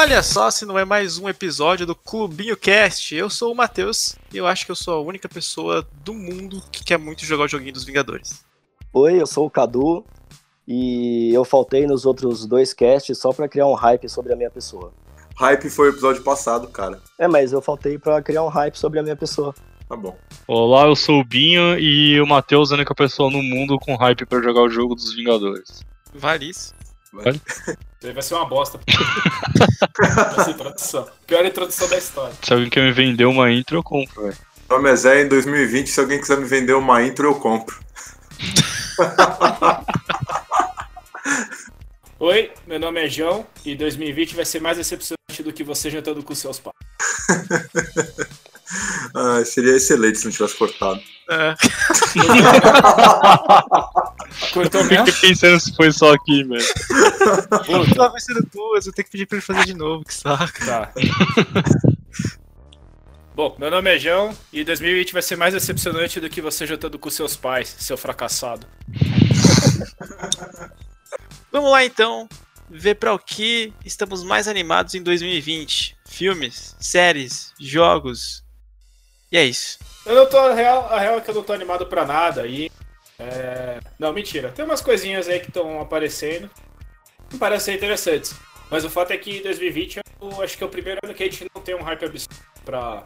Olha só se não é mais um episódio do Clubinho Cast. Eu sou o Matheus e eu acho que eu sou a única pessoa do mundo que quer muito jogar o joguinho dos Vingadores. Oi, eu sou o Cadu e eu faltei nos outros dois casts só pra criar um hype sobre a minha pessoa. Hype foi o episódio passado, cara. É, mas eu faltei pra criar um hype sobre a minha pessoa. Tá bom. Olá, eu sou o Binho e o Matheus é a única pessoa no mundo com hype pra jogar o jogo dos Vingadores. Varis. Vai ser uma bosta. vai ser introdução. Pior introdução da história. Se alguém quer me vender uma intro, eu compro, velho. Meu nome é Zé, em 2020, se alguém quiser me vender uma intro, eu compro. Oi, meu nome é João e 2020 vai ser mais decepcionante do que você jantando com seus pais. Ah, seria excelente se não tivesse cortado. É. Cortou Eu mesmo? fiquei pensando se foi só aqui, velho. Lá vai ser duas, eu tenho que pedir pra ele fazer de novo, que saco. Tá. Bom, meu nome é João e 2020 vai ser mais decepcionante do que você jantando com seus pais, seu fracassado. Vamos lá então, ver para o que estamos mais animados em 2020. Filmes, séries, jogos. E é isso. Eu não tô, a real, a real é que eu não tô animado pra nada e. é, Não, mentira. Tem umas coisinhas aí que estão aparecendo. que Parecem ser interessantes. Mas o fato é que 2020 eu acho que é o primeiro ano que a gente não tem um hype absurdo pra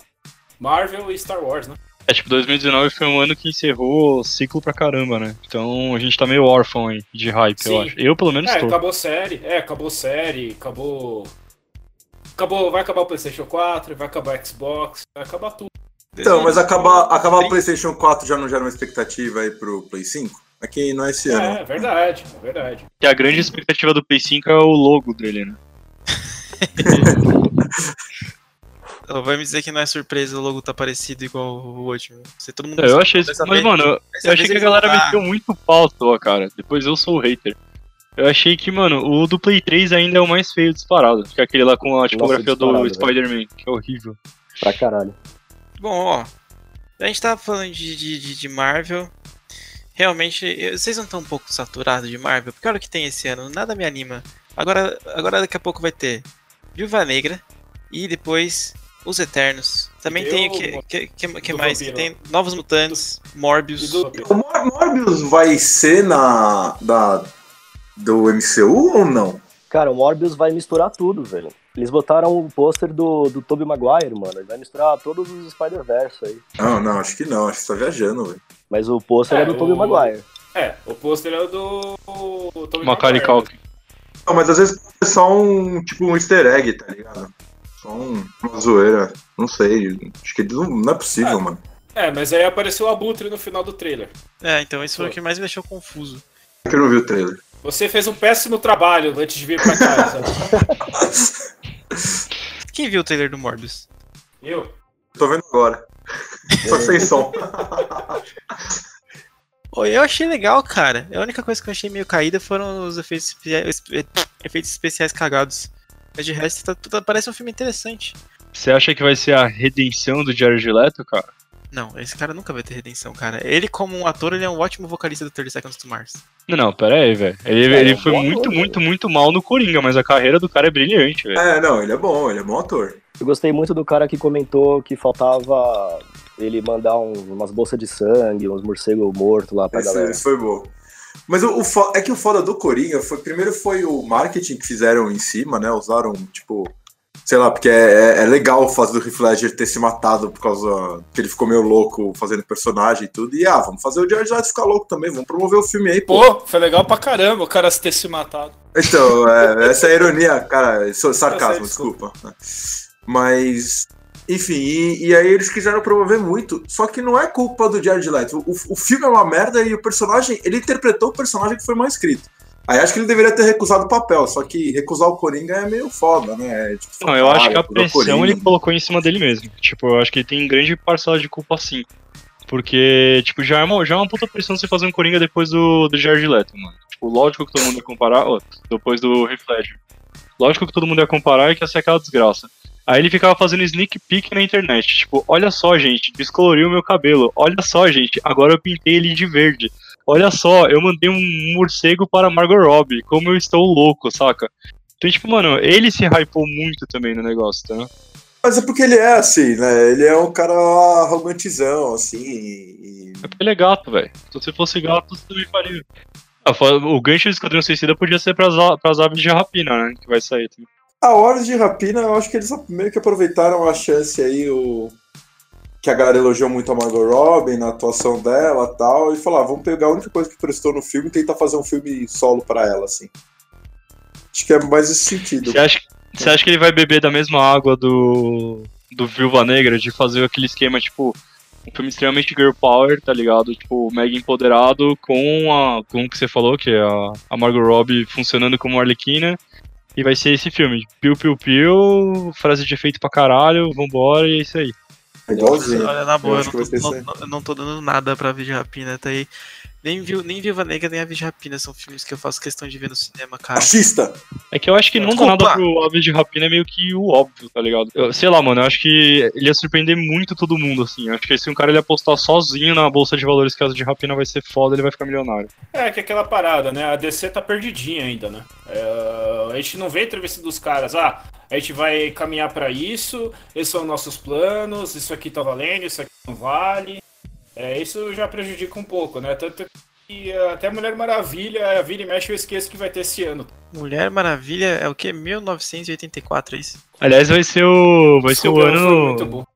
Marvel e Star Wars, né? É, tipo, 2019 foi um ano que encerrou o ciclo pra caramba, né? Então a gente tá meio órfão aí de hype, Sim. eu acho. Eu, pelo menos, É, tô. acabou série, é, acabou série, acabou. Acabou, vai acabar o PlayStation 4, vai acabar o Xbox, vai acabar tudo. Então, mas acabar, acabar o. PlayStation 4 já não gera uma expectativa aí pro Play 5? Aqui não é esse ano. É, é verdade, é verdade. Que a grande expectativa do Play 5 é o logo dele, né? Então, vai me dizer que não é surpresa o logo tá parecido igual o último. Você, todo mundo Eu achei isso. Mas, vez- mano, eu- eu achei que a galera vão dar- meteu muito pau à cara. Depois eu sou o hater. Eu achei que, mano, o do Play 3 ainda é o mais feio disparado. Que é aquele lá com a tipografia do disparado, Spider-Man, que é horrível. Pra caralho. Bom, ó. A gente tava falando de, de, de- Marvel. Realmente, eu- vocês não estão um pouco saturados de Marvel? Porque olha o que tem esse ano, nada me anima. Agora, agora daqui a pouco vai ter Viúva Negra e depois Os Eternos. Também E tem o que, que, que, que do mais? vampiro. Tem Novos Mutantes, Morbius. E do- O Mor- Morbius vai ser na. Da, do MCU ou não? Cara, o Morbius vai misturar tudo, velho. Eles botaram o pôster do, do Tobey Maguire, mano. Ele vai misturar todos os Spider-Verse aí. Não, não, acho que não. Acho que você tá viajando, velho. Mas o pôster é, É, do o- Tobey Maguire. É, o pôster é o do. Tobey Macaulay Maguire. Culkin. Não, mas às vezes é só um. Tipo um easter egg, tá ligado? Só um, uma zoeira. Não sei. Acho que não, não é possível, Ah. mano. É, mas aí apareceu o Abutre no final do trailer. É, então isso foi o que mais me deixou confuso. É eu não vi o trailer. Você fez um péssimo trabalho antes de vir pra cá, sabe? Quem viu o trailer do Morbius? Eu? Tô vendo agora. Só sem som. Eu achei legal, cara. A única coisa que eu achei meio caída foram os efeitos, espe- efeitos especiais cagados. Mas de resto, tá, tá- parece um filme interessante. Você acha que vai ser a redenção do Jared Leto, cara? Não, esse cara nunca vai ter redenção, cara. Ele, como um ator, ele é um ótimo vocalista do 30 Seconds to Mars. Não, não, pera aí, velho. Ele, Cara, ele é um foi muito, ator, muito, muito mal no Coringa, mas a carreira do cara é brilhante, velho. É, não, ele é bom, ele é bom ator. Eu gostei muito do cara que comentou que faltava ele mandar um- umas bolsas de sangue, uns morcegos mortos lá pra Esse, galera. esse foi bom. Mas o, o é que o foda do Coringa foi. Primeiro foi o marketing que fizeram em cima, né? Usaram, tipo. Sei lá, porque é, é legal o fato do Heath Ledger ter se matado por causa que ele ficou meio louco fazendo personagem e tudo. E ah, vamos fazer o Jared Leto ficar louco também, vamos promover o filme aí, pô. Pô, foi legal pra caramba o cara ter se matado. Então, é, essa é a ironia, cara, isso é sarcasmo, sei, desculpa. Mas, enfim, e, e aí eles quiseram promover muito, só que não é culpa do Jared Leto. O, o filme é uma merda e o personagem, ele interpretou o personagem que foi mal escrito. Aí acho que ele deveria ter recusado o papel, só que recusar o Coringa é meio foda, né? É, tipo, Não, eu acho que a pressão ele colocou em cima dele mesmo. Tipo, eu acho que ele tem grande parcela de culpa sim. Porque, tipo, já é uma, já é uma puta pressão você fazer um Coringa depois do, do Jared Leto, mano. Tipo, lógico que todo mundo ia comparar, ó, depois do Heath Ledger. Lógico que todo mundo ia comparar e que ia ser aquela desgraça. Aí ele ficava fazendo sneak peek na internet. Tipo, olha só, gente, descoloriu o meu cabelo. Olha só, gente, agora eu pintei ele de verde. Olha só, eu mandei um morcego para Margot Robbie. Como eu estou louco, saca? Então, tipo, mano, ele se hypou muito também no negócio, tá? Mas é porque ele é assim, né? Ele é um cara arrogantizão, assim. E... É porque ele é gato, velho. Se você fosse gato, você também faria. Ah, o gancho do Esquadrão Suicida podia ser pras, pras aves de rapina, né? Que vai sair também. A hora de rapina, eu acho que eles meio que aproveitaram a chance aí, o. Que a galera elogiou muito a Margot Robbie na atuação dela tal, e falar, ah, vamos pegar a única coisa que prestou no filme e tentar fazer um filme solo para ela, assim. Acho que é mais esse sentido. Você acha, você acha que ele vai beber da mesma água do. do Viúva Negra, de fazer aquele esquema, tipo, um filme extremamente girl power, tá ligado? Tipo, mega empoderado com a. com o que você falou, que é a, a Margot Robbie funcionando como Arlequina. E vai ser esse filme. Piu, piu, piu, frase de efeito pra caralho, vambora, e é isso aí. Igualzinho. Olha, na boa, Eu eu, acho que não, vai ser tô, não, eu não tô dando nada pra Vídeo Rapina, tá aí. Nem, Viu- nem Viúva Negra, nem a Vídeo Rapina são filmes que eu faço questão de ver no cinema, cara. Machista! É que eu acho que não dá nada pro Aves de Rapina, é meio que o óbvio, tá ligado? Eu- sei lá, mano, eu acho que ele ia surpreender muito todo mundo, assim. Eu acho que se um cara ele apostar sozinho na bolsa de valores que a Aves de Rapina vai ser foda, ele vai ficar milionário. É, que é aquela parada, né? A DC tá perdidinha ainda, né? É, a gente não vê a entrevista dos caras, ah, a gente vai caminhar pra isso, esses são nossos planos, isso aqui tá valendo, isso aqui não vale. É, isso já prejudica um pouco, né? Tanto que eh, até Mulher Maravilha, vira e mexe, eu esqueço que vai ter esse ano. Mulher Maravilha é o que? 1984, é isso? Aliás, vai ser o. Vai ser o Desculpa, fui muito ano. burro.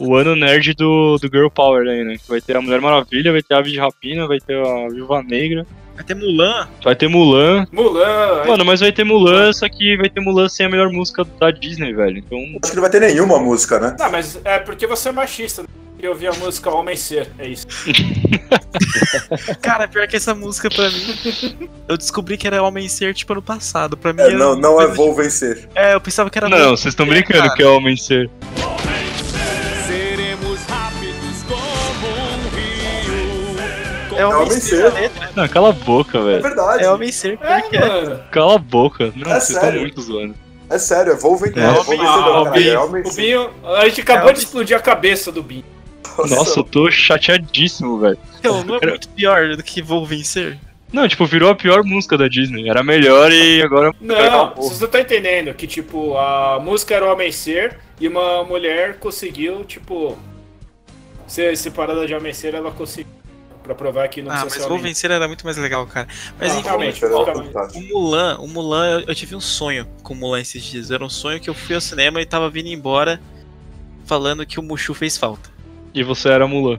O ano nerd do, do Girl Power aí, né? Vai ter a Mulher Maravilha, vai ter a Aves de Rapina, vai ter a Viúva Negra, Vai ter Mulan. vai ter Mulan. Mulan, Mano, mas vai ter Mulan, só que vai ter Mulan sem a melhor música da Disney, velho. Então. Acho que não vai ter nenhuma música, né? Não, mas é porque você é machista. né? Queria ouvir a música Homem Ser, é isso. Cara, pior que essa música pra mim. Eu descobri que era Homem Ser tipo ano passado. Pra mim É, não, não é vou vencer. É, eu pensava que era. Não, vocês estão brincando cara. que é Homem Ser. É Homem Homem Ser. Letra. Não, cala a boca, É velho. verdade. É Homem Ser, pior que É, é. mano. Cala a boca. Não, É vocês estão sério? muito zoando. É sério, é vou vencer. É. É, vencedor, Ah, o caralho. É Binho, homem o Binho, a gente acabou É, de explodir a cabeça do Binho. Nossa, eu tô chateadíssimo, velho. Então, não é muito pior do que Vou Vencer? Não, tipo, virou a pior música da Disney. Era a melhor e agora. Não, vocês não estão entendendo que, tipo, a música era o Homem Ser e uma mulher conseguiu, tipo, ser separada de Homem Ser, ela conseguiu. Pra provar que não Ah, mas precisa ser Vou. Vencer era muito mais legal, cara. Mas Ah, enfim, realmente, Era realmente. o. Mulan, o Mulan, eu, eu tive um sonho com o Mulan esses dias. Era um sonho que eu fui ao cinema e tava vindo embora falando que o Mushu fez falta. E você era Mulan.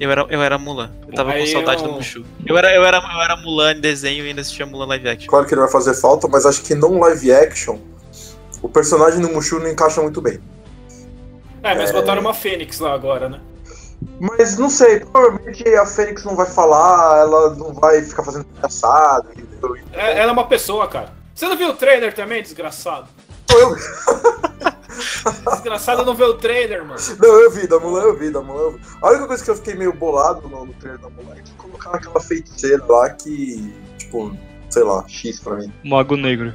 Eu era, eu era Mulan. Eu tava Aí com saudade eu- do Mushu. Eu era, eu, era, eu era Mulan em desenho e ainda assistia Mulan live action. Claro que ele vai fazer falta, mas acho que não live action, o personagem do Mushu não encaixa muito bem. É, mas É. botaram uma Fênix lá agora, né? Mas não sei, provavelmente a Fênix não vai falar, ela não vai ficar fazendo engraçado, entendeu? É- ela é uma pessoa, cara. Você não viu o trailer também, desgraçado? Eu, Desgraçado não vê o trailer, mano. não, eu vi, da Mulan eu vi, da Mulan eu vi. A única coisa que eu fiquei meio bolado no, no trailer da Mulan é que colocaram aquela feiticeira lá que, tipo, sei lá, X pra mim Mago Negro.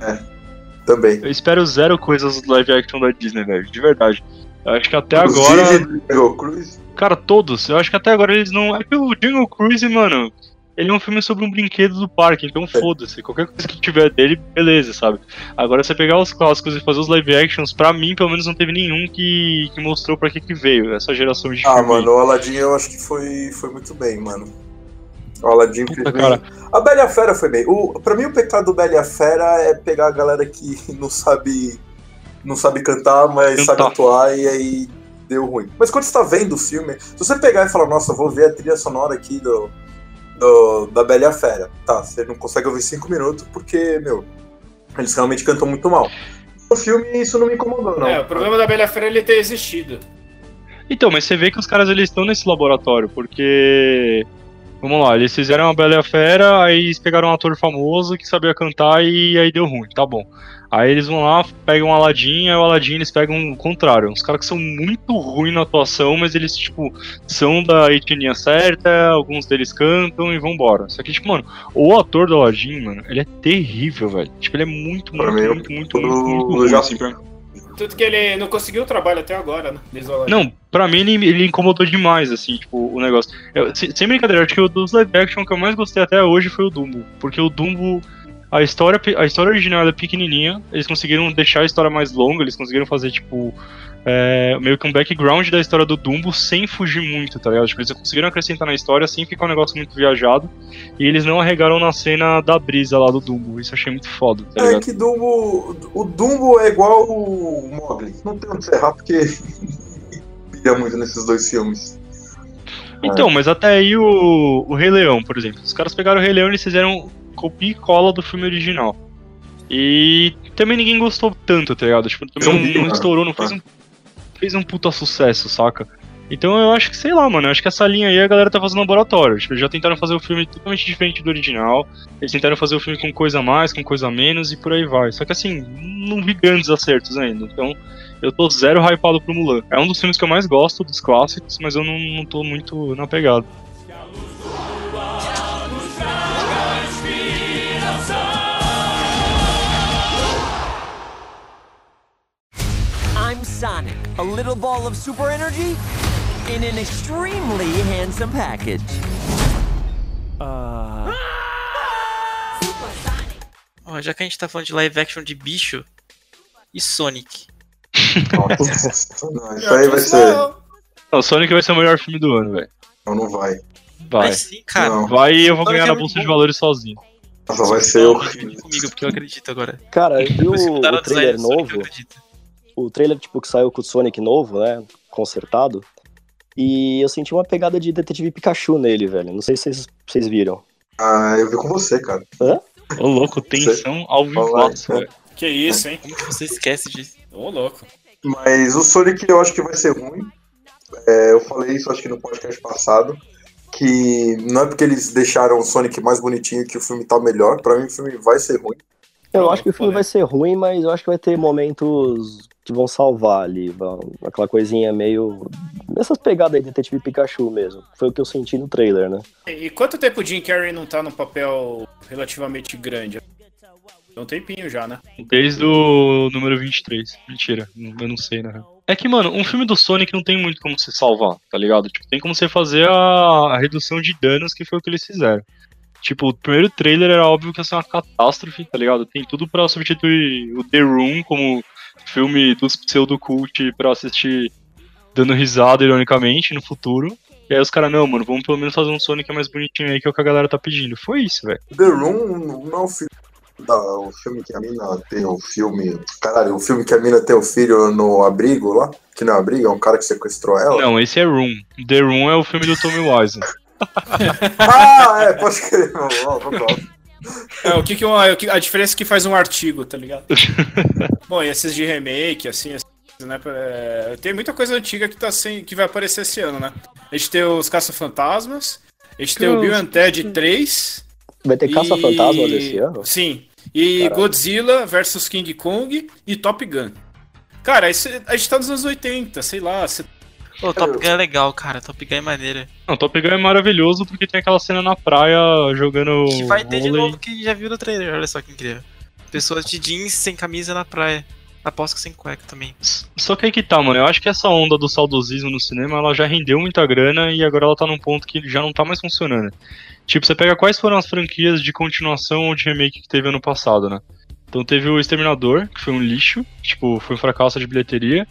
também. Eu espero zero coisas do live action da Disney, velho. De verdade. Eu acho que até agora. Inclusive, Jungle Cruise. Cara, todos. Eu acho que até agora eles não. É que o Jungle Cruise, mano. Ele é um filme sobre um brinquedo do parque, então foda-se. Qualquer coisa que tiver dele, beleza, sabe? Agora, você pegar os clássicos e fazer os live actions, pra mim, pelo menos, não teve nenhum que, que mostrou pra que que veio essa geração de Ah, filme. mano, o Aladdin eu acho que foi, foi muito bem, mano. O Aladdin Puta, fez bem. cara. A Bela e a Fera foi bem. O, pra mim, o pecado do Bela e a Fera é pegar a galera que não sabe não sabe cantar, mas Cantar. sabe atuar e aí deu ruim. Mas quando você tá vendo o filme, se você pegar e falar, nossa, vou ver a trilha sonora aqui do, do- da Bela e a Fera, tá, você não consegue ouvir cinco minutos porque, meu, eles realmente cantam muito mal. No filme, isso não me incomodou, não. É, o problema da Bela Fera é ele ter existido. Então, mas você vê que os caras eles estão nesse laboratório, porque. Vamos lá, eles fizeram a Bela e a Fera, aí eles pegaram um ator famoso que sabia cantar e aí deu ruim, tá bom. Aí eles vão lá, pegam o Aladdin, aí o Aladdin eles pegam o contrário. Uns caras que são muito ruins na atuação, mas eles, tipo, são da etnia certa, alguns deles cantam e vambora. Só que, tipo, mano, o ator do Aladdin, mano, ele é terrível, velho. Tipo, ele é muito, Pra muito, mim, muito, muito, o- muito, muito o ruim, Ja- assim, pra mim. Tanto que ele não conseguiu o trabalho até agora, né? Não, pra mim ele, ele incomodou demais, assim, tipo, o negócio. Eu- sem, brincadeira, acho que o dos live action que eu mais gostei até hoje foi o Dumbo. Porque o Dumbo, A história, a história original era pequenininha, eles conseguiram deixar a história mais longa, eles conseguiram fazer, tipo, é, meio que um background da história do Dumbo sem fugir muito, tá ligado? Tipo, eles conseguiram acrescentar na história sem ficar um negócio muito viajado, e eles não arregaram na cena da brisa lá do Dumbo, isso eu achei muito foda, tá É ligado? que Dumbo, o Dumbo é igual o Mogli. Não tem onde se errar porque pilha muito nesses dois filmes. Então, mas até aí o, o Rei Leão, por exemplo. Os caras pegaram o Rei Leão e eles fizeram copia e cola do filme original. E também ninguém gostou tanto, tá ligado? Tipo, também não, não mano. estourou, não fez um, fez um puta sucesso, saca? Então eu acho que, sei lá, mano, eu acho que essa linha aí a galera tá fazendo laboratório. Tipo, eles já tentaram fazer o filme totalmente diferente do original. Eles tentaram fazer o filme com coisa mais, com coisa menos e por aí vai. Só que assim, não vi grandes acertos ainda. Então eu tô zero hypado pro Mulan. É um dos filmes que eu mais gosto, dos clássicos, mas eu não, não tô muito na pegada. Sonic, a little ball of super energy in an extremely handsome package. Uh. Ó, já que a gente tá falando de live action de bicho e Sonic. Nossa, isso aí vai ser. Não, Sonic vai ser o melhor filme do ano, velho. Não, não vai. Vai. Mas sim, cara. Não. Vai e eu vou Sonic ganhar é na bolsa de valores sozinho. Nossa, vai ser horrível. vem comigo, porque eu acredito agora. Cara, que o, trailer eu novo, acredito. O trailer tipo que saiu com o Sonic novo, né, consertado, e eu senti uma pegada de Detetive Pikachu nele, velho. Não sei se vocês, vocês viram. Ah, eu vi com você, cara. Ô, louco, tensão ao velho. Que isso, hein? Como que você esquece disso? Ô, louco. Mas o Sonic eu acho que vai ser ruim. É, eu falei isso acho que no podcast passado. Que não é porque eles deixaram o Sonic mais bonitinho que o filme tá melhor. Pra mim o filme vai ser ruim. Eu acho que o filme vai ser ruim, mas eu acho que vai ter momentos que vão salvar ali. vão- aquela coisinha meio. Nessas pegadas aí de Detetive Pikachu mesmo. Foi o que eu senti no trailer, né? E quanto tempo o Jim Carrey não tá num papel relativamente grande? Tem um tempinho já, né? Desde o número 23. Mentira, eu não sei, né? É que, mano, um filme do Sonic não tem muito como você salvar, tá ligado? Tipo, tem como você fazer a, a redução de danos, que foi o que eles fizeram. Tipo, o primeiro trailer era óbvio que ia ser uma catástrofe, tá ligado? Tem tudo pra substituir o The Room como filme dos pseudo-cult pra assistir dando risada, ironicamente, no futuro. E aí os caras, não, mano, vamos pelo menos fazer um Sonic mais bonitinho aí, que é o que a galera tá pedindo. Foi isso, velho. The Room não é o filme. Da, o filme que a mina tem o filme. Caralho, o filme que a mina tem o filho no abrigo lá. Que não é abrigo, é um cara que sequestrou ela. Não, esse é Room. The Room é o filme do Tommy Wiseau. Ah, é, pode crer. Não, não, não. É, o que que uma- o que- a diferença é que faz um artigo, tá ligado? Bom, e esses de remake, assim, assim, né? é, tem muita coisa antiga que, tá sem, que vai aparecer esse ano, né? A gente tem os Caça-Fantasmas, a gente tem o Bill and Ted 3. Vai ter e- Caça-Fantasma desse ano? Sim. E Caralho. Godzilla versus King Kong e Top Gun. Cara, esse, a gente tá nos anos 80, sei lá. se- Pô, Top Gun é legal, cara. Top Gun é maneira. Não, Top Gun é maravilhoso porque tem aquela cena na praia jogando Que vai ter de vôlei. novo que já viu no trailer, olha só que incrível. Pessoas de jeans sem camisa na praia. Aposto que sem cueca também. Só que aí que tá, mano. Eu acho que essa onda do saudosismo no cinema, ela já rendeu muita grana e agora ela tá num ponto que já não tá mais funcionando. Tipo, você pega quais foram as franquias de continuação ou de remake que teve ano passado, né? Então teve o Exterminador, que foi um lixo, tipo, foi um fracasso de bilheteria.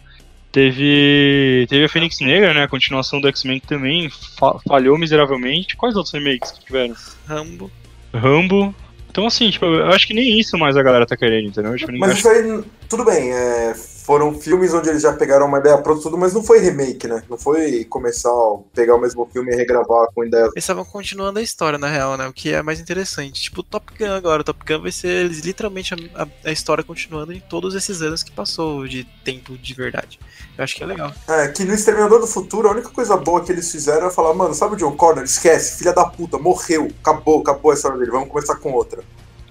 Teve teve a Fênix Negra, né, a continuação do X-Men que também fa- falhou miseravelmente. Quais outros remakes que tiveram? Rambo. Rambo. Então assim, tipo, eu acho que nem isso mais a galera tá querendo, entendeu? Tipo, Mas isso aí, tudo bem, é, foram filmes onde eles já pegaram uma ideia pronta, tudo, mas não foi remake, né? Não foi começar a pegar o mesmo filme e regravar com ideias. Eles estavam continuando a história, na real, né? O que é mais interessante. Tipo, o Top Gun agora. O Top Gun vai ser eles, literalmente a, a- a história continuando em todos esses anos que passou de tempo de verdade. Eu acho que é legal. É, que no Exterminador do Futuro, a única coisa boa que eles fizeram é falar, mano, sabe o John Connor? Esquece, filha da puta, morreu, acabou, acabou a história dele, vamos começar com outra.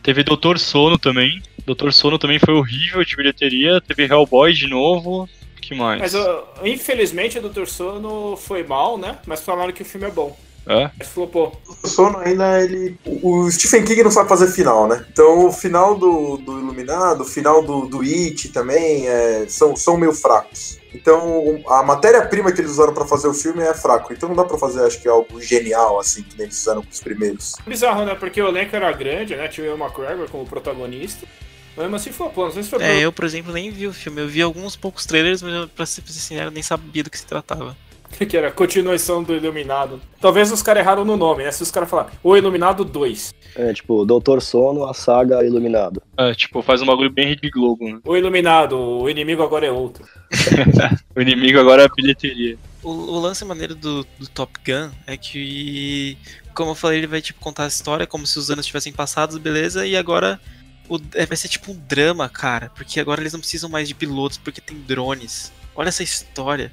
Teve Doutor Sono também. Doutor Sono também foi horrível de bilheteria. Teve Hellboy de novo. que mais? Mas infelizmente o Dr. Sono foi mal, né? Mas falaram que o filme é bom. É? Flopou. O sono ainda ele. O Stephen King não sabe fazer final, né? Então o final do, do Iluminado, o final do, do It também é, são, são meio fracos. Então a matéria-prima que eles usaram pra fazer o filme é fraco. Então não dá pra fazer, acho que, algo genial, assim, que nem eles fizeram com os primeiros. Bizarro, né? Porque o elenco era grande, né? Tinha o McGregor como protagonista. Mas mesmo assim flopou, não sei se foi É, eu, por exemplo, nem vi o filme. Eu vi alguns poucos trailers, mas eu, pra ser sincero, eu nem sabia do que se tratava. que era a continuação do Iluminado. Talvez os caras erraram no nome, né? Se os caras falar o Iluminado 2, É, tipo, Doutor Sono, a saga Iluminado. É, tipo, faz um bagulho bem Rede Globo, né? o Iluminado, o inimigo agora é outro. O inimigo agora é a bilheteria. O, o lance maneiro do, do Top Gun é que, como eu falei, ele vai tipo contar a história como se os anos tivessem passados, beleza, e agora o- é, vai ser tipo um drama, cara, porque agora eles não precisam mais de pilotos porque tem drones. Olha essa história,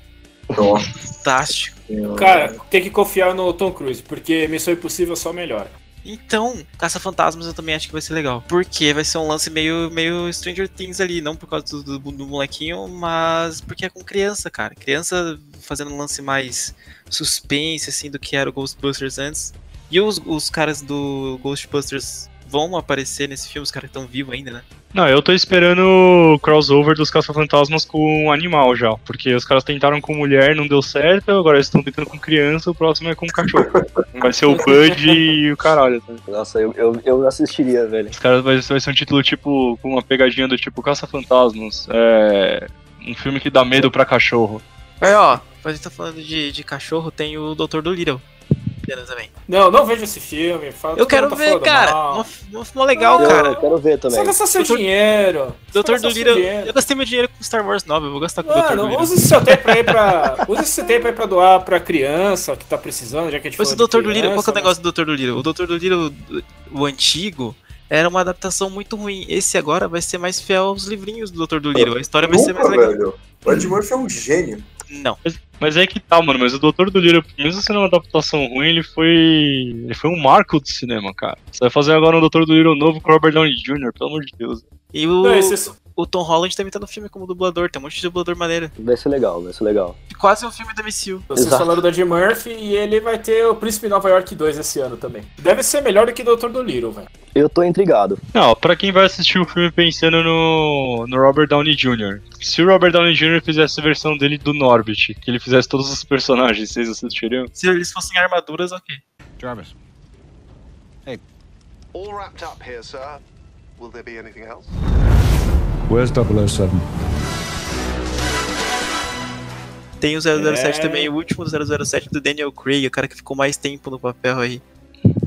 Nossa. fantástico. Cara, tem que confiar no Tom Cruise, porque Missão Impossível só melhora. Então, Caça Fantasmas eu também acho que vai ser legal. Porque vai ser um lance meio, meio Stranger Things ali, não por causa do, do, do molequinho, mas porque é com criança, cara. Criança fazendo um lance mais suspense, assim, do que era o Ghostbusters antes. E os, os caras do Ghostbusters vão aparecer nesse filme, os caras estão vivos ainda, né? Não, eu tô esperando o crossover dos Caça-Fantasmas com animal já. Porque os caras tentaram com mulher, não deu certo, agora eles estão tentando com criança, o próximo é com cachorro. Vai ser o Bud e o caralho. Tá? Nossa, eu, eu, eu assistiria, velho. Os caras vai, vai ser um título tipo, com uma pegadinha do tipo Caça-Fantasmas. É. Um filme que dá medo pra cachorro. Aí, ó, a gente tá falando de, de cachorro, tem o Doutor do Little. Também. Não, não vejo esse filme. Fala, Eu quero tá ver, cara. Uma, uma filme legal, eu, cara. eu quero ver também. Só gastar seu Doutor- dinheiro. Doutor do dinheiro. Eu gastei meu dinheiro com Star Wars 9, eu vou gastar com o Doutor do Mano, Little. usa esse seu tempo aí pra. Usa esse tempo aí pra doar pra criança que tá precisando, já que a gente Mas o Doutor do Little, qual que é o negócio do Doutor do Little? O Doutor do Little, o antigo, era uma adaptação muito ruim. Esse agora vai ser mais fiel aos livrinhos do Doutor do Little. A história vai ser mais legal. velho. O Ed Murphy é um gênio. Não. Mas é que tá, mano. Mas o Doutor do Little, mesmo sendo uma adaptação ruim, ele foi. Ele foi um marco do cinema, cara. Você vai fazer agora um Doutor do Little novo com o Robert Downey Jr., pelo amor de Deus. E o, Não, esse- o Tom Holland também tá no filme como dublador. Tem um monte de dublador maneiro. Vai ser legal, vai ser legal. Quase um filme da MCU. Vocês Exato. falaram do Ed Murphy e ele vai ter o Príncipe Nova York 2 esse ano também. Deve ser melhor do que Doutor do Little, velho. Eu tô intrigado. Não, pra quem vai assistir o filme pensando no, no Robert Downey Jr. Se o Robert Downey Jr. fizesse a versão dele do Norbit, que ele fizesse todos os personagens, vocês assistiriam? Se eles fossem armaduras, ok. Jarvis. All wrapped up here, sir. Will there be anything else? Where's 007? Tem o 007 É. também, o último do 007 do Daniel Craig, o cara que ficou mais tempo no papel aí.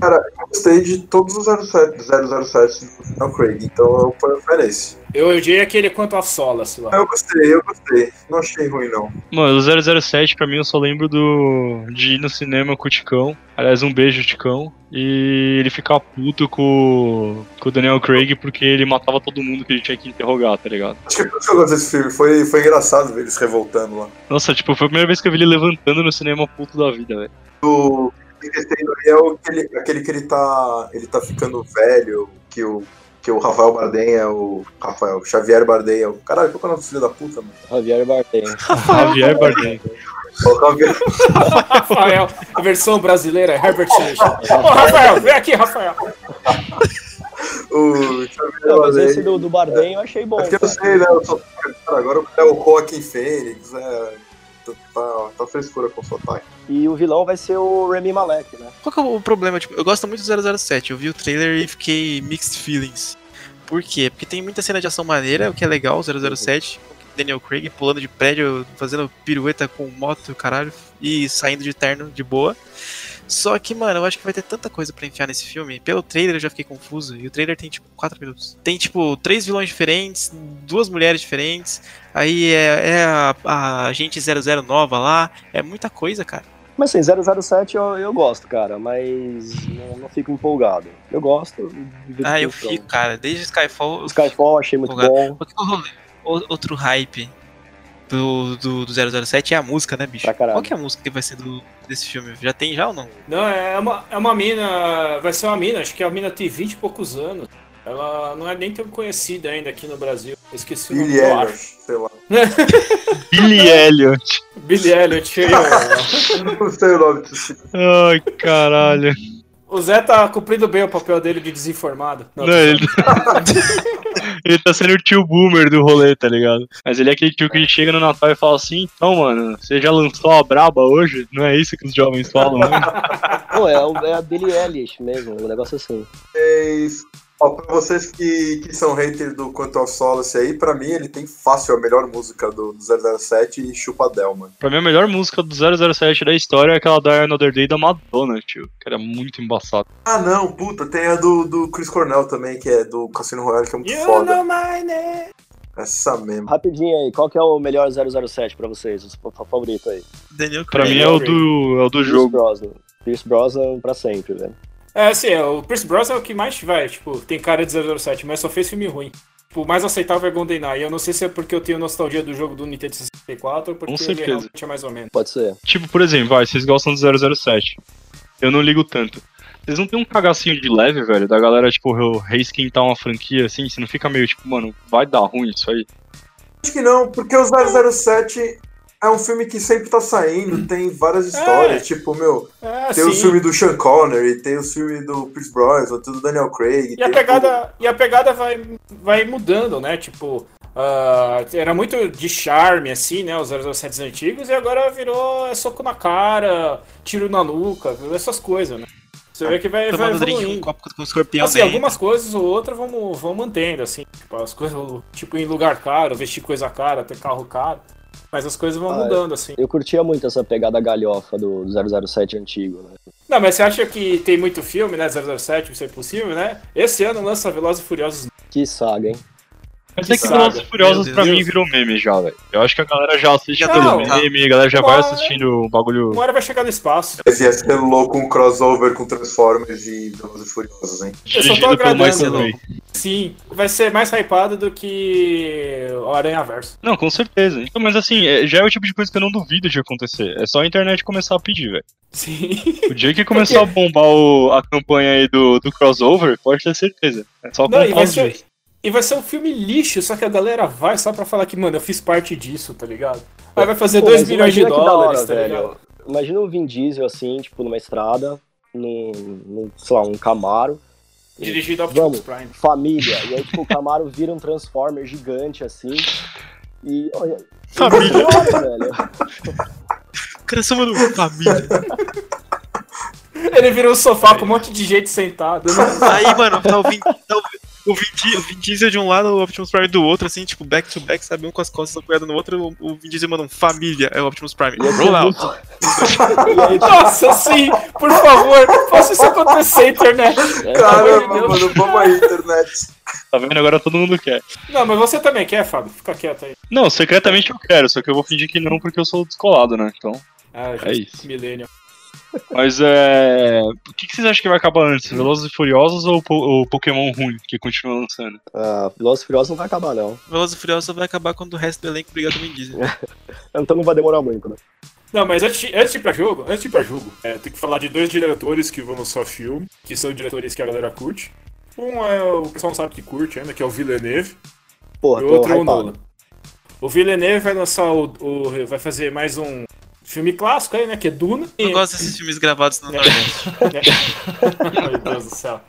Cara, eu gostei de todos os 07, 007 do Daniel Craig, então eu ponho fé nesse. Eu odiei aquele quanto a Solace lá. Eu gostei, eu gostei. Não achei ruim, não. Mano, o 007 pra mim eu só lembro do de ir no cinema com o Ticão. Aliás, um beijo, Ticão. E ele ficar puto com, com o Daniel Craig porque ele matava todo mundo que ele tinha que interrogar, tá ligado? Acho que é por isso que eu gosto desse filme. Foi, foi engraçado ver eles revoltando lá. Nossa, tipo, foi a primeira vez que eu vi ele levantando no cinema puto da vida, velho. O terceiro aí é o, aquele, aquele que ele tá. ele tá ficando velho, que o. Que o Rafael Bardem é o. Rafael, Xavier Bardem é o. Caralho, qual que é o nome do filho da puta, mano? Javier Bardem. Javier Bardem. Javier- Rafael, a versão brasileira é Herbert. Ô, Rafael, vem aqui, Rafael. o Xavier Não, mas esse do, do Bardem eu achei bom. É porque eu sei, né? Eu cara, agora é o Joaquim Fênix, é. Tá, tá, tá frescura com o sotaque. E o vilão vai ser o Remy Malek, né? Qual que é o problema? Tipo, eu gosto muito do 007, eu vi o trailer e fiquei mixed feelings. Por quê? Porque tem muita cena de ação maneira, o que é legal, 007, Daniel Craig pulando de prédio, fazendo pirueta com moto, caralho, e saindo de terno de boa. Só que, mano, eu acho que vai ter tanta coisa pra enfiar nesse filme. Pelo trailer eu já fiquei confuso. E o trailer tem, tipo, 4 minutos. Tem, tipo, três vilões diferentes, duas mulheres diferentes. Aí é, é a, a agente 00 nova lá. É muita coisa, cara. Mas assim, 007 eu, eu gosto, cara, mas não, não fico empolgado. Eu gosto. Ah, eu fico, cara. Desde Skyfall. eu Skyfall achei muito Empolgado. bom. Outro hype do, do, do 007 é a música, né, bicho? Pra caralho. Qual que é a música que vai ser do, desse filme? Já tem já ou não? Não, é uma, é uma mina. Vai ser uma mina, acho que a mina tem 20 e poucos anos. Ela não é nem tão conhecida ainda aqui no Brasil. Eu esqueci o nome, Billie eu Eilish, acho. sei lá. Billy Elliot. Billy Elliot. Não sei o nome disso. Ai, caralho. O Zé tá cumprindo bem o papel dele de desinformado. Não, ele... ele tá sendo o tio boomer do rolê, tá ligado? Mas ele é aquele tio que chega no Natal e fala assim, então, mano, você já lançou a braba hoje? Não é isso que os jovens falam, né? Pô, é, é a Billie Eilish mesmo, um negócio assim. Mas, ó, pra vocês que, que são haters do Quantum of Solace aí, pra mim ele tem fácil a melhor música do, do 007 e chupa Del, mano. Pra mim, a melhor música do 007 da história é aquela Die Another Day da Madonna, tio. Que era muito embaçado. Ah não, puta, tem a do, do Chris Cornell também, que é do Cassino Royale, que é muito You foda. know my name. Essa mesmo. Rapidinho aí, qual que é o melhor 007 pra vocês? O fa- favorito aí? Daniel Pra Craig. mim é o do, é o do Pierce jogo. Brosnan. Pierce Brosnan pra sempre, velho. É, assim, é, o Chris Bros é o que mais vai, tipo, tem cara de 007, mas só fez filme ruim. Tipo, o mais aceitável é GoldenEye. Eu não sei se é porque eu tenho nostalgia do jogo do Nintendo 64 ou porque Com ele certeza. realmente é mais ou menos. Pode ser. Tipo, por exemplo, vai, vocês gostam do 007. Eu não ligo tanto. Vocês não tem um cagacinho de leve, velho, da galera, tipo, re- reesquentar uma franquia assim? Você não fica meio tipo, mano, vai dar ruim isso aí? Acho que não, porque o 007 é um filme que sempre tá saindo, tem várias histórias, tipo, meu, É, tem o sim. filme do Sean Connery, tem o filme do Pierce Brosnan, tem o do Daniel Craig. E a pegada, e a pegada vai, vai mudando, né? Tipo, ah, era muito de charme, assim, né? Os 007 antigos, e agora virou é soco na cara, tiro na nuca, essas coisas, né? Você vê que vai, vai com um evoluindo. copo com escorpião Assim, algumas coisas ou outras vão, vão mantendo, assim. Tipo, as coisas, tipo, em lugar caro, vestir coisa cara, ter carro caro. Mas as coisas vão Ah, mudando, assim. Eu curtia muito essa pegada galhofa do 007 antigo, né? Não, mas você acha que tem muito filme, né? 007, Isso é Impossível, né? Esse ano lança Velozes e Furiosos. Que saga, hein? Mas Que é que. Velozes e Furiosos pra meme virou meme já, velho. Eu acho que a galera já assiste Já pelo tá. meme, a galera já vai Mas- assistindo o bagulho. Uma hora vai chegar no espaço. Mas ia ser louco um crossover com Transformers e Velozes e Furiosos, hein? Eu só tô agradando, não. Sim, vai ser mais hypado do que o Aranha Verso. Não, com certeza. Então, mas assim, é- já é o tipo de coisa que eu não duvido de acontecer. É só a internet começar a pedir, velho. Sim. O dia que começar a bombar o- a campanha aí do, do crossover, pode ter certeza. É só Não, e vai, ser. E vai ser um filme lixo, só que a galera vai só pra falar que, mano, eu fiz parte disso, tá ligado? Aí vai fazer Pô, 2 mas milhões de dólares, hora, tá velho. ligado? Imagina um Vin Diesel assim, tipo, numa estrada, num, num, sei lá, um Camaro. Dirigido ao Vamos, Prime. família. E aí, tipo, o Camaro vira um Transformer gigante assim. E. Olha, Família. hora, velho. Criação, mano, família. Ele virou um sofá com um monte de gente sentado. né? Aí, mano, tá o Vin, tá o, o Vin, o Vin Diesel de um lado, o Optimus Prime do outro, assim, tipo, back to back, sabe? Um com as costas apoiadas no outro, o, o Vin Diesel manda um família, é o Optimus Prime. Ia ser Roll out. muito- aí, tipo, Nossa, sim! Por favor, faça isso acontecer, internet. Caramba, mano, vamos aí, internet. Tá vendo? Agora todo mundo quer. Não, mas você também quer, Fábio? Fica quieto aí. Não, secretamente eu quero, só que eu vou fingir que não porque eu sou descolado, né? Então. Ah, É isso. Milênio. Mas é. O que, que vocês acham que vai acabar antes? Velozes e Furiosos ou po- o Pokémon ruim que continua lançando? Ah, Velozes e Furiosos não vai acabar, não. Velozes e Furiosos vai acabar quando o resto do elenco brigar com o Vin Diesel. Então não vai demorar muito, né? Não, mas antes, de- antes de ir pra jogo, antes de ir pra jogo, é, tem que falar de dois diretores que vão lançar filme, que são diretores que a galera curte. Um é o pessoal não sabe que curte ainda, que é o Villeneuve, Porra, e o tô outro é o. Nolan. O Villeneuve vai lançar o, o- vai fazer mais um filme clássico aí, né, que é Duna. Eu E- gosto desses filmes gravados no Nordeste. Meu Deus do céu.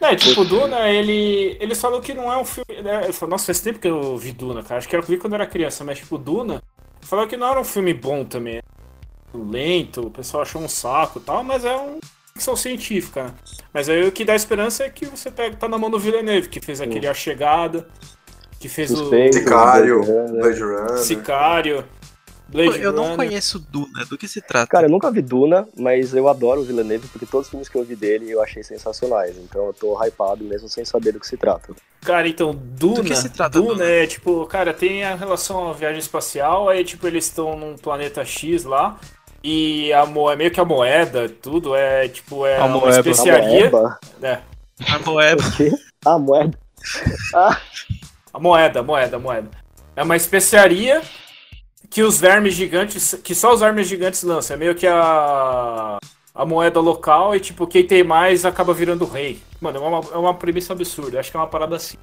É, tipo, Duna, ele, ele falou que não é um filme. Né? Ele falou, Nossa, faz tempo que eu vi Duna, cara. Acho que eu vi quando eu era criança, mas, tipo, Duna falou que não era um filme bom também. Lento, o pessoal achou um saco e tal, mas é um ficção científica, né? Mas aí o que dá esperança é que você pega, tá na mão do Villeneuve, que fez aquele A Chegada, que fez Suspeito, Sicário, Blade Runner. O. Sicário, Blade eu não Runner. conheço Duna, do que se trata? Cara, eu nunca vi Duna, mas eu adoro o Villeneuve porque todos os filmes que eu vi dele eu achei sensacionais. Então eu tô hypado mesmo sem saber do que se trata. Cara, então, Duna, que se trata, Duna, Duna? é tipo, cara, tem a relação à viagem espacial, aí tipo, eles estão num planeta X lá, e a mo é meio que a moeda, tudo, é tipo, é A uma moeba. especiaria. A moeba? É, A moeda. A moeda. Ah, a moeda, a moeda, a moeda. É uma especiaria que os vermes gigantes, que só os vermes gigantes lançam, é meio que a a moeda local e tipo, quem tem mais acaba virando rei. Mano, é uma, é uma premissa absurda, acho que é uma parada assim.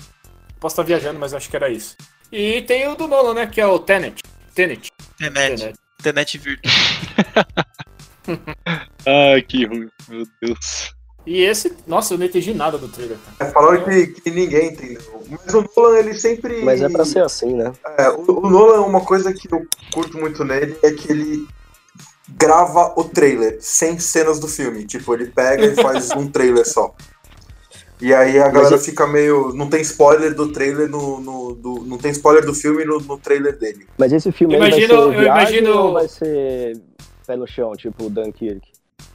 Posso estar viajando, mas acho que era isso. E tem o do Nolan, né? Que é o Tenet. Tenet. Tenet. Tenet. Tenet virtual. Ai, que ruim. Meu Deus. E esse, nossa, eu não entendi nada do trailer. É, falaram que, que ninguém entendeu. Mas o Nolan, ele sempre. Mas é pra ser assim, né? É, o, o Nolan, uma coisa que eu curto muito nele é que ele grava o trailer sem cenas do filme. Tipo, ele pega e faz um trailer só. E aí a galera eu- fica meio. Não tem spoiler do trailer no. no- do- não tem spoiler do filme no, no trailer dele. Mas esse filme aí Imagino- vai eu ser viagem imagino- ou vai ser pé no chão, tipo Dunkirk?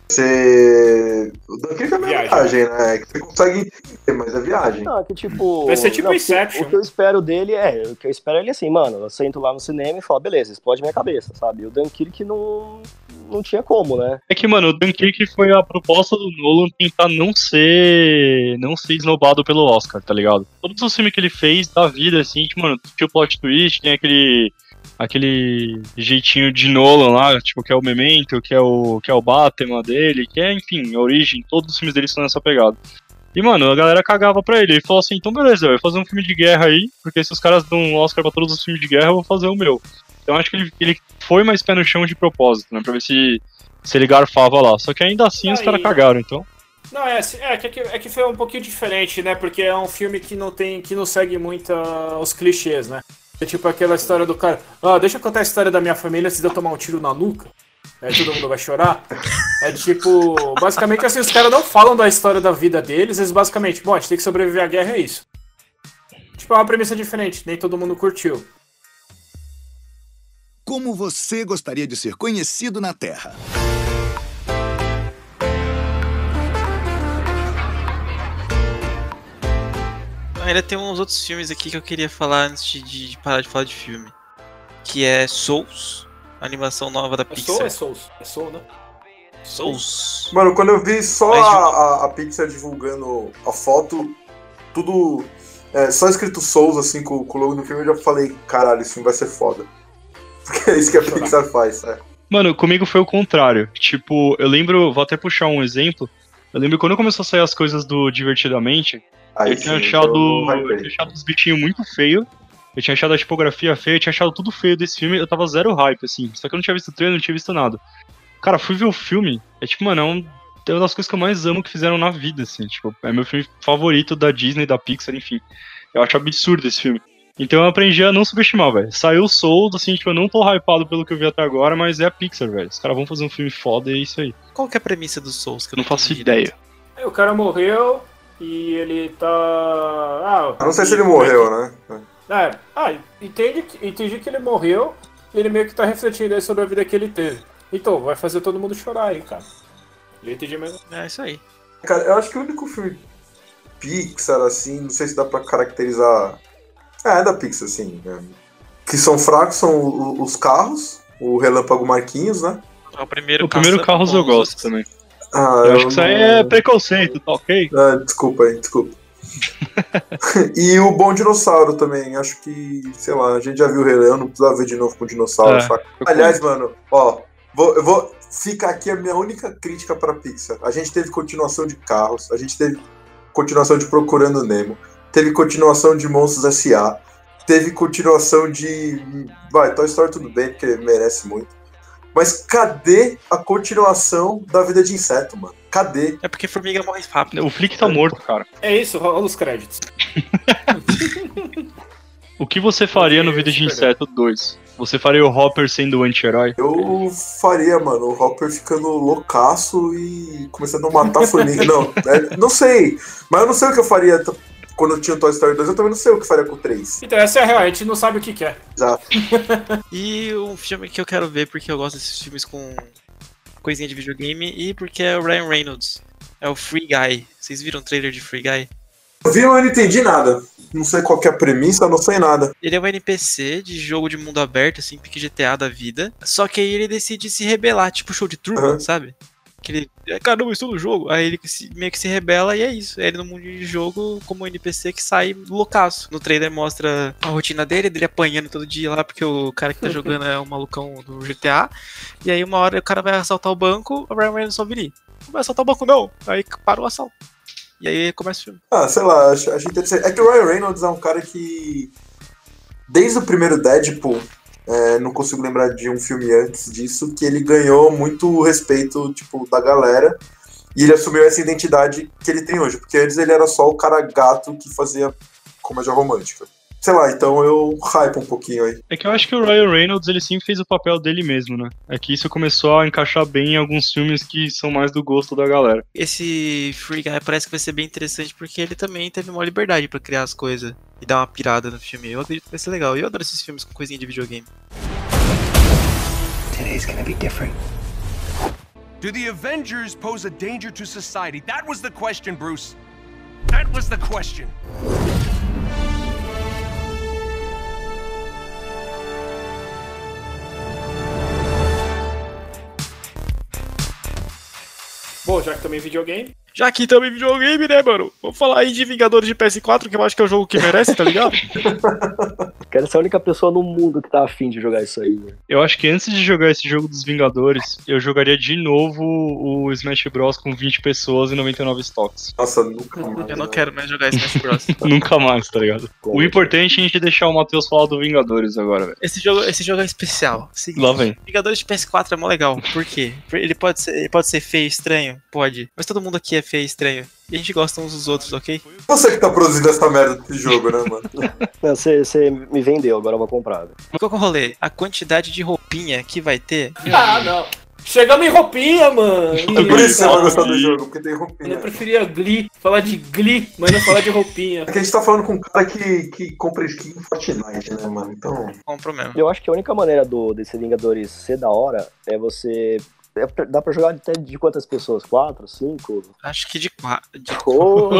Você. O Dunkirk é uma Viagem. viagem, né? Que você consegue entender, mas é viagem. Não, que tipo. Vai ser tipo não, Inception. O que eu espero dele é. O que eu espero é ele assim, mano. Eu sento lá no cinema e falo, beleza, explode minha cabeça, sabe? E o Dunkirk não. Não tinha como, né? É que, mano, o Dunkirk foi a proposta do Nolan tentar não ser. não ser esnobado pelo Oscar, tá ligado? Todos os filmes que ele fez da vida, assim, tipo, mano, tinha o plot twist, tem aquele. Aquele jeitinho de Nolan lá, tipo, que é o Memento, que é o. que é o Batman dele, que é, enfim, a origem, todos os filmes dele são nessa pegada. E, mano, a galera cagava pra ele. Ele falou assim, então beleza, eu vou fazer um filme de guerra aí, porque se os caras dão um Oscar pra todos os filmes de guerra, eu vou fazer o meu. Então acho que ele, ele foi mais pé no chão de propósito, né? Pra ver se, se ele garfava lá. Só que ainda assim os caras cagaram, então. Não, é, assim, é, que, é que foi um pouquinho diferente, né? Porque é um filme que não tem. que não segue muito ah, os clichês, né? É tipo aquela história do cara. Ah, deixa eu contar a história da minha família de eu tomar um tiro na nuca. Aí todo mundo vai chorar. É tipo. Basicamente assim, os caras não falam da história da vida deles, eles basicamente, bom, a gente tem que sobreviver à guerra, é isso. Tipo, é uma premissa diferente, nem todo mundo curtiu. Como você gostaria de ser conhecido na Terra? Ainda tem uns outros filmes aqui que eu queria falar antes de, de- parar de falar de filme. Que é Souls, a animação nova da É Soul, Pixar. é Souls. É Soul, né? Souls. Mano, quando eu vi só Mas a, a, a Pixar divulgando a foto, tudo. é, só escrito Souls assim com, com o logo do filme, eu já falei, caralho, esse filme vai ser foda. Porque é isso que a Pixar faz, é. Mano, comigo foi o contrário. Tipo, eu lembro, vou até puxar um exemplo. Eu lembro quando começou a sair as coisas do Divertidamente, Aí eu tinha sim, achado. eu não Eu tinha achado os bichinhos muito feio. Eu tinha achado a tipografia feia, eu tinha achado tudo feio desse filme, eu tava zero hype, assim. Só que eu não tinha visto o trailer, não tinha visto nada. Cara, fui ver o filme, é tipo, mano, é, um, é uma das coisas que eu mais amo que fizeram na vida, assim. Tipo, é meu filme favorito da Disney, da Pixar, enfim. Eu acho absurdo esse filme. Então eu aprendi a não subestimar, velho. Saiu o Soul, assim, tipo, eu não tô hypado pelo que eu vi até agora, mas é a Pixar, velho. Os caras vão fazer um filme foda e é isso aí. Qual que é a premissa do Souls? Que eu Eu não faço ideia. Aí o cara morreu e ele tá. Ah, Eu não sei se ele morreu, né? É, ah, entende, que- entendi que ele morreu e ele meio que tá refletindo aí sobre a vida que ele teve. Então, vai fazer todo mundo chorar aí, cara. Eu entendi mesmo. É isso aí. Cara, eu acho que o único filme Pixar, assim, não sei se dá pra caracterizar. É, é da Pixar, assim. né? Que são fracos são os carros, o Relâmpago Marquinhos, né? É O primeiro, O primeiro Carros eu gosto os- também. Ah, Eu acho que isso aí é preconceito, tá ok? Ah, desculpa aí, desculpa. e o Bom Dinossauro também, acho que, sei lá, a gente já viu o Rei Leão, não precisa ver de novo com o dinossauro, É, saca? eu Aliás, mano, ó, vou, eu vou. Fica aqui a minha única crítica pra Pixar. A gente teve continuação de carros, a gente teve continuação de Procurando Nemo, teve continuação de Monstros S.A., teve continuação de. Vai, Toy Story tudo bem, porque merece muito. Mas cadê a continuação da vida de inseto, mano? Cadê? É porque formiga morre rápido. O Flick tá morto, cara. É isso, rola os créditos. O que você faria no Vida de Inseto 2? Você faria o Hopper sendo o anti-herói? Eu faria, mano, o Hopper ficando loucaço e começando a matar a formiga. não, é, não sei. Mas eu não sei o que eu faria quando eu tinha o Toy Story 2. Eu também não sei o que faria com o 3. Então, essa é a real, a gente não sabe o que, que é. Exato. E um filme que eu quero ver, porque eu gosto desses filmes com coisinha de videogame, e porque é o Ryan Reynolds. É o Free Guy. Vocês viram o trailer de Free Guy? Eu vi, mas eu não entendi nada. Não sei qual que é a premissa, não sei nada. Ele é um NPC de jogo de mundo aberto, assim, pique GTA da vida. Só que aí ele decide se rebelar, tipo show de Truman, Uhum. sabe? Que ele, é, caramba, eu estou no jogo. Aí ele se- meio que se rebela e é isso. É ele no mundo de jogo como um NPC que sai loucaço. No trailer mostra a rotina dele, dele apanhando todo dia lá, porque o cara que tá jogando é um malucão do GTA. E aí uma hora o cara vai assaltar o banco, o Ryan Reynolds só vira. Não vai assaltar o banco não. Aí para o assalto. E aí começa o filme. Ah, sei lá, acho, acho interessante. É que o Ryan Reynolds é um cara que. desde o primeiro Deadpool, é, não consigo lembrar de um filme antes disso, que ele ganhou muito respeito, tipo, da galera. E ele assumiu essa identidade que ele tem hoje. Porque antes ele era só o cara gato que fazia comédia romântica. Sei lá, então eu hype um pouquinho aí. É que eu acho que o Ryan Reynolds ele sempre fez o papel dele mesmo, né? É que isso começou a encaixar bem em alguns filmes que são mais do gosto da galera. Esse Free Guy parece que vai ser bem interessante porque ele também teve uma liberdade pra criar as coisas e dar uma pirada no filme. Eu acredito que vai ser legal. Eu adoro esses filmes com coisinha de videogame. Today's gonna be different. Do the Avengers pose a danger to society? That was the question, Bruce. That was the question. Já que também videogame. Já que também videogame, né, mano? Vamos falar aí de Vingadores de PS4, que eu acho que é o jogo que merece, tá ligado? Quero ser a única pessoa no mundo que tá afim de jogar isso aí, velho. Eu acho que antes de jogar esse jogo dos Vingadores, eu jogaria de novo o Smash Bros com 20 pessoas e 99 estoques. Nossa, nunca mais. eu não quero mais jogar Smash Bros. Nunca mais, tá ligado? O importante é a gente deixar o Matheus falar do Vingadores agora, velho. Esse jogo, esse jogo é especial. Seguinte, Lá vem. Vingadores de PS4 é mó legal. Por quê? Ele pode ser, ele pode ser feio, estranho? Pode. Mas todo mundo aqui é feio e estranho. E a gente gosta uns dos outros, ok? Você que tá produzindo essa merda desse jogo, né, mano? Não, Você você me vendeu, agora eu vou comprar. qual que é o rolê? A quantidade de roupinha que vai ter. Ah, não. Chegamos em roupinha, mano. Por isso que você vai gostar do jogo, porque tem roupinha. Eu preferia Glee, falar de Glee, mas não falar de roupinha. É que a gente tá falando com um cara que, que compra skin em Fortnite, né, mano? Então. Compro mesmo. Eu acho que a única maneira do desse Vingadores ser da hora é você. É dá pra jogar até de quantas pessoas? Quatro? Cinco? Acho que de quatro. De... Oh,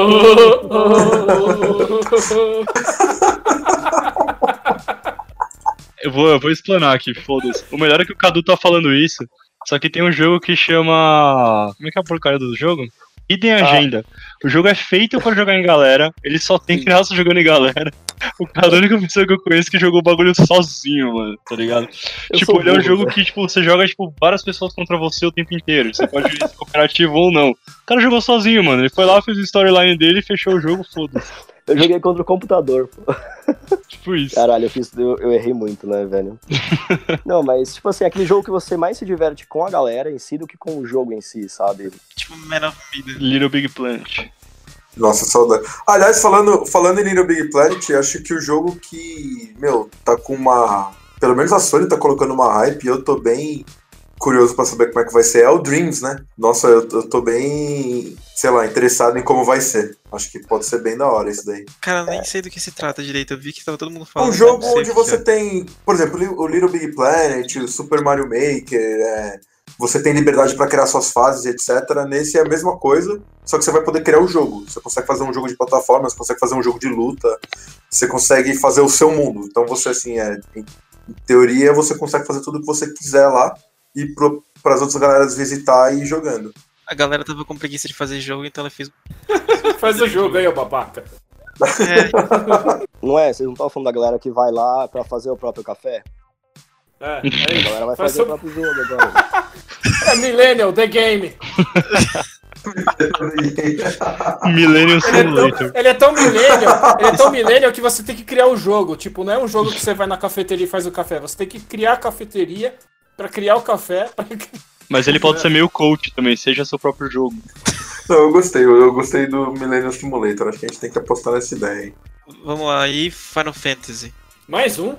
Eu vou, eu vou explanar aqui, foda-se. O melhor é que o Cadu tá falando isso, só que tem um jogo que chama. Como é que é a porcaria do jogo? Hidden Agenda. O jogo é feito pra jogar em galera, ele só tem criança jogando em galera. O cara é a única pessoa que eu conheço que jogou o bagulho sozinho, mano, tá ligado? Eu tipo, ele é um jogo né? que, tipo, você joga, tipo, várias pessoas contra você o tempo inteiro. Você pode ir cooperativo ou não. O cara jogou sozinho, mano. Ele foi lá, fez o storyline dele e fechou o jogo, foda-se. eu joguei contra o computador, pô. Tipo isso. Caralho, eu fiz. Eu, eu errei muito, né, velho? Não, mas, tipo assim, aquele jogo que você mais se diverte com a galera em si do que com o jogo em si, sabe? Tipo, Man of. Little Big Planet. Nossa, saudade. Aliás, falando, falando em Little Big Planet, acho que o jogo que, meu, tá com uma. Pelo menos a Sony tá colocando uma hype e eu tô bem curioso pra saber como é que vai ser. É o Dreams, né? Nossa, eu, eu tô bem, sei lá, interessado em como vai ser. Acho que pode ser bem da hora isso daí. Cara, eu nem sei do que se trata direito. Eu vi que tava todo mundo É falando. um jogo onde você é. tem, por exemplo, o Little Big Planet, o Super Mario Maker, é, você tem liberdade pra criar suas fases, etc. Nesse é a mesma coisa, só que você vai poder criar o jogo. Você consegue fazer um jogo de plataforma, você consegue fazer um jogo de luta, você consegue fazer o seu mundo. Então você, assim, é, em, teoria, você consegue fazer tudo o que você quiser lá e para as outras galeras visitar e ir jogando. A galera tava com preguiça de fazer jogo, então ela fez. Faz o jogo aí, ô babaca. É, Não é? Vocês não estão falando da galera que vai lá pra fazer o próprio café? É, A é isso. galera vai Faz fazer o próprio jogo agora. É Millennial, The Game. Millennium Ele é, Simulator. tão, ele é tão millennial, ele é tão millennial que você tem que criar o jogo. Tipo, não é um jogo que você vai na cafeteria e faz o café. Você tem que criar a cafeteria pra criar o café. pra- Mas ele pode ser meio coach também, seja seu próprio jogo. Não, eu gostei, eu, gostei do Millennium Simulator, acho que a gente tem que apostar nessa ideia aí. vamos lá, e Final Fantasy. Mais um?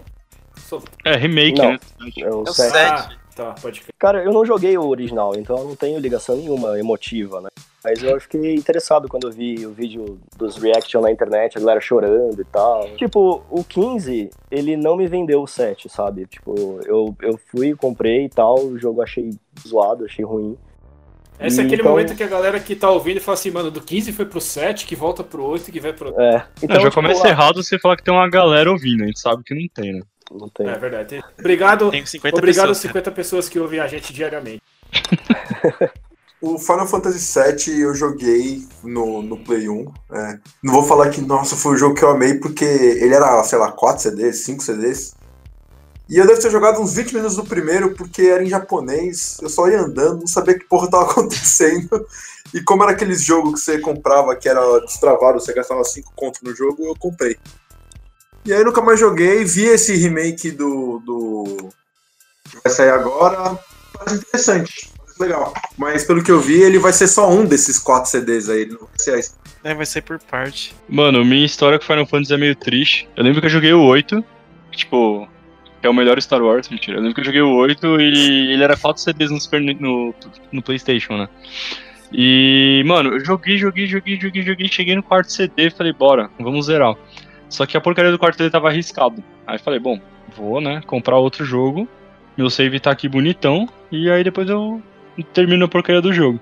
É, remake, Não. né? É o É o sete. sete. Ah, tá, pode crer. Cara, eu não joguei o original, então eu não tenho ligação nenhuma emotiva, né? Mas eu fiquei interessado quando eu vi o vídeo dos reaction na internet, a galera chorando e tal. Tipo, o 15, ele não me vendeu o 7, sabe? Tipo, eu, eu fui, comprei e tal, o jogo achei zoado, achei ruim. Esse é aquele Então- momento que a galera que tá ouvindo fala assim, mano, do 15 foi pro 7, que volta pro 8, que vai pro. É, então, Não, já tipo, começa ah, errado você falar que tem uma galera ouvindo, a gente sabe que não tem, né? Não tem. É verdade. Obrigado, Tem 50 obrigado pessoas. 50 pessoas que ouvem a gente diariamente. O Final Fantasy VII eu joguei no, no Play 1. é. Não vou falar que, nossa, foi o jogo que eu amei, porque ele era, sei lá, 4 CDs, 5 CDs. E eu devo ter jogado uns 20 minutos do primeiro, porque era em japonês, eu só ia andando, não sabia que porra tava acontecendo. E como era aqueles jogos que você comprava, que era destravado, você gastava 5 contos no jogo, eu comprei. E aí nunca mais joguei, vi esse remake do. do. que vai sair agora. Parece interessante, parece legal. Mas pelo que eu vi, ele vai ser só um desses quatro CDs aí, não vai ser É, vai ser por parte. Mano, minha história com Final Fantasy é meio triste. Eu lembro que eu joguei o 8, tipo, que é o melhor Star Wars, mentira. Eu lembro que eu joguei o 8 e ele era 4 CDs no, Super, no, no PlayStation, né? E, mano, eu joguei, joguei, joguei, joguei, joguei, cheguei no quarto CD e falei, bora, vamos zerar. Só que a porcaria do quarto CD tava arriscado. Aí falei, bom, vou, né, comprar outro jogo. Meu save tá aqui bonitão. E aí depois eu termino a porcaria do jogo.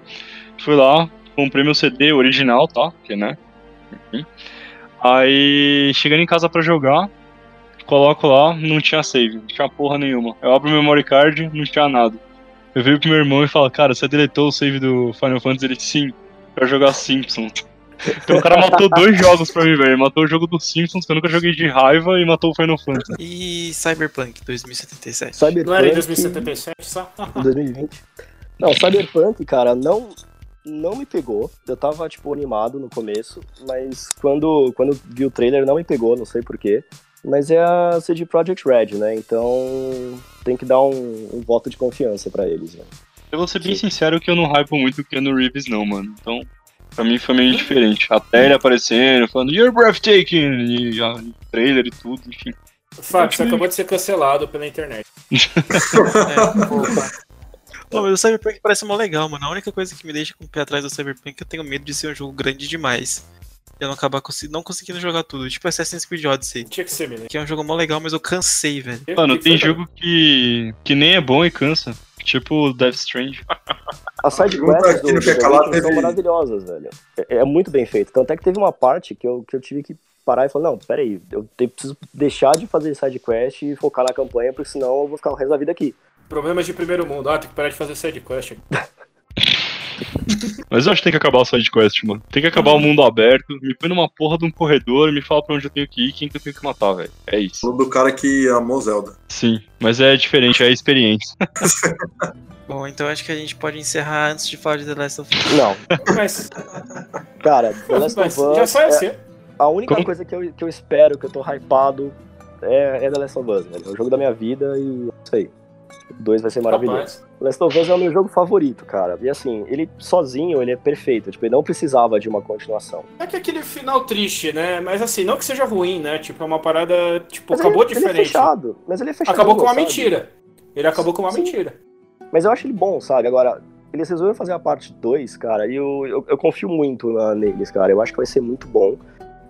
Fui lá, comprei meu CD original, tá? Que, né? Enfim. Aí, chegando em casa pra jogar, coloco lá, não tinha save, não tinha porra nenhuma. Eu abro o memory card, não tinha nada. Eu vejo pro meu irmão e falo, cara, você deletou o save do Final Fantasy? Ele, sim, pra jogar Simpsons. Então o cara matou dois jogos pra mim, velho. Matou o jogo dos Simpsons, que eu nunca joguei de raiva, e matou o Final Fantasy. E Cyberpunk 2077. Cyberpunk. Não era em 2077 só? 2020. Não, Cyberpunk, cara, não, não me pegou. Eu tava, tipo, animado no começo, mas quando, quando vi o trailer não me pegou, não sei porquê. Mas é a CD Projekt Red, né? Então tem que dar um, um voto de confiança pra eles, né? Eu vou ser bem sincero que eu não hypo muito o Keanu Reeves, não, mano. Então, pra mim foi meio diferente. Até ele aparecendo, falando, You're breathtaking! E já, trailer e tudo, enfim. Fábio, você acabou de ser cancelado pela internet. É, porra. Pô, mas o Cyberpunk parece mó legal, mano. A única coisa que me deixa com o pé atrás do Cyberpunk é que eu tenho medo de ser um jogo grande demais. E eu não acabar não conseguindo jogar tudo. Tipo Assassin's Creed Odyssey. Tinha que ser, menino. Que é um jogo mó legal, mas eu cansei, velho. Mano, tem jogo que, que nem é bom e cansa. Tipo Death Strange. As side Pergunta quests aqui no do que calar Cyberpunk são teve- maravilhosas, velho. É, é muito bem feito. Tanto é que teve uma parte que eu, que eu tive que parar e falar, não, peraí, eu te- preciso deixar de fazer side quest e focar na campanha, porque senão eu vou ficar o resto da vida aqui. Problemas de primeiro mundo. Ah, tem que parar de fazer sidequest. Mas eu acho que tem que acabar o sidequest, mano. Tem que acabar o mundo aberto. Me põe numa porra de um corredor e me fala pra onde eu tenho que ir e quem que eu tenho que matar, velho. É isso. Falou do cara que amou Zelda. Sim, mas é diferente, é a experiência. Bom, então acho que a gente pode encerrar antes de falar de The Last of Us. Não, Mas, cara, The Last of Us. já sai é- assim. A única Como? coisa que eu, que eu espero, que eu tô hypado, é, é The Last of Us, velho. É o jogo da minha vida e é isso aí. O 2 vai ser maravilhoso. Rapaz, Last of Us é o meu jogo favorito, cara. E assim, ele sozinho, ele é perfeito. Tipo, ele não precisava de uma continuação. é que aquele final triste, né? Mas assim, não que seja ruim, né? Tipo, é uma parada, tipo, Mas acabou ele, ele é diferente. fechado. Mas ele é fechado. acabou com uma sabe? mentira. Ele acabou com uma Sim. mentira. Mas eu acho ele bom, sabe? Agora, eles resolveram fazer a parte 2, cara, e eu, eu, eu confio muito na- neles, cara. Eu acho que vai ser muito bom.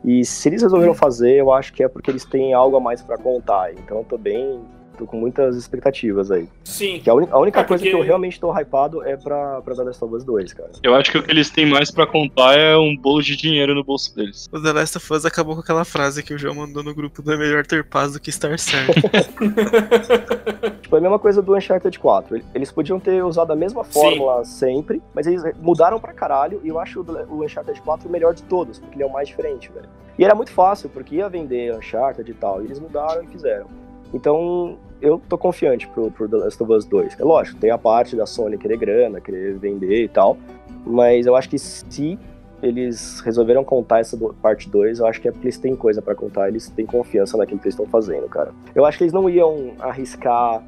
E se eles resolveram fazer, eu acho que é porque eles têm algo a mais pra contar. Então eu tô bem. Tô com muitas expectativas aí. Sim. Que a, uni- a única É, coisa porque- que eu realmente tô hypado é pra, pra The Last of Us 2, cara. Eu acho que o que eles têm mais pra contar é um bolo de dinheiro no bolso deles. O The Last of Us acabou com aquela frase que o João mandou no grupo do é melhor ter paz do que estar certo. Tipo, é a mesma coisa do Uncharted 4. Ele- Eles podiam ter usado a mesma fórmula sempre, mas eles mudaram pra caralho e eu acho o Uncharted 4 o melhor de todos, porque ele é o mais diferente, velho. E era muito fácil, porque ia vender Uncharted e tal, e eles mudaram e fizeram. Então, eu tô confiante pro, pro The Last of Us 2. É lógico, tem a parte da Sony querer grana, querer vender e tal, mas eu acho que se eles resolveram contar essa parte 2, eu acho que é porque eles têm coisa pra contar, eles têm confiança naquilo que eles estão fazendo, cara. Eu acho que eles não iam arriscar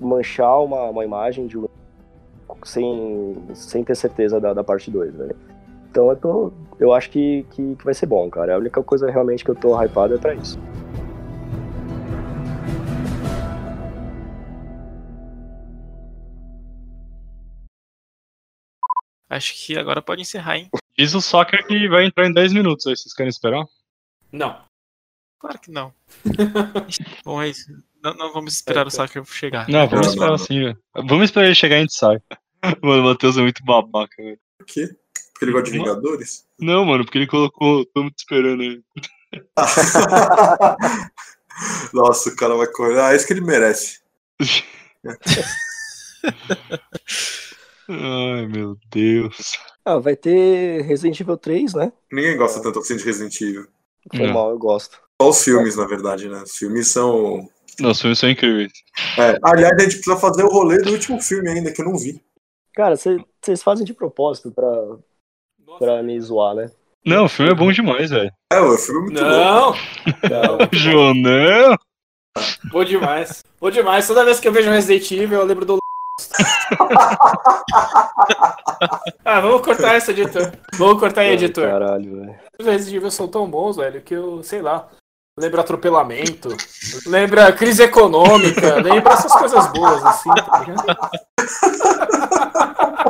manchar uma, uma imagem de sem, sem ter certeza da, da parte 2, velho. Então eu tô. Eu acho que, que, que vai ser bom, cara. A única coisa realmente que eu tô hypado é pra isso. Acho que agora pode encerrar, hein? Diz o Soccer que vai entrar em 10 minutos aí, vocês querem esperar? Não. Claro que não. Bom, é isso. Não, não vamos esperar o Soccer chegar. Não, vamos esperar assim, velho. Vamos esperar ele chegar e a gente sai. Mano, o Matheus é muito babaca, velho. Por quê? Porque ele gosta de Vingadores? Não, mano, porque ele colocou. Tô muito esperando aí. Nossa, o cara vai correr. Ah, é isso que ele merece. Ai, meu Deus. Ah, vai ter Resident Evil 3, né? Ninguém gosta tanto assim de Resident Evil. Foi Não. mal, eu gosto. Só os filmes, na verdade, né? Os filmes são. Não, os filmes são incríveis. É. Aliás, a gente precisa fazer o rolê do último filme ainda, que eu não vi. Cara, vocês fazem de propósito pra, pra me zoar, né? Não, o filme é bom demais, velho. É, o filme é muito bom. Não! Não. João, não! Bom demais. Bom demais. Toda vez que eu vejo Resident Evil, eu lembro do. ah, vamos cortar essa, editor. Vamos cortar aí, editor. Caralho, velho. Os Resident Evil são tão bons, velho, que eu, sei lá. Lembra atropelamento, lembra crise econômica, lembra essas coisas boas, assim, tá ligado?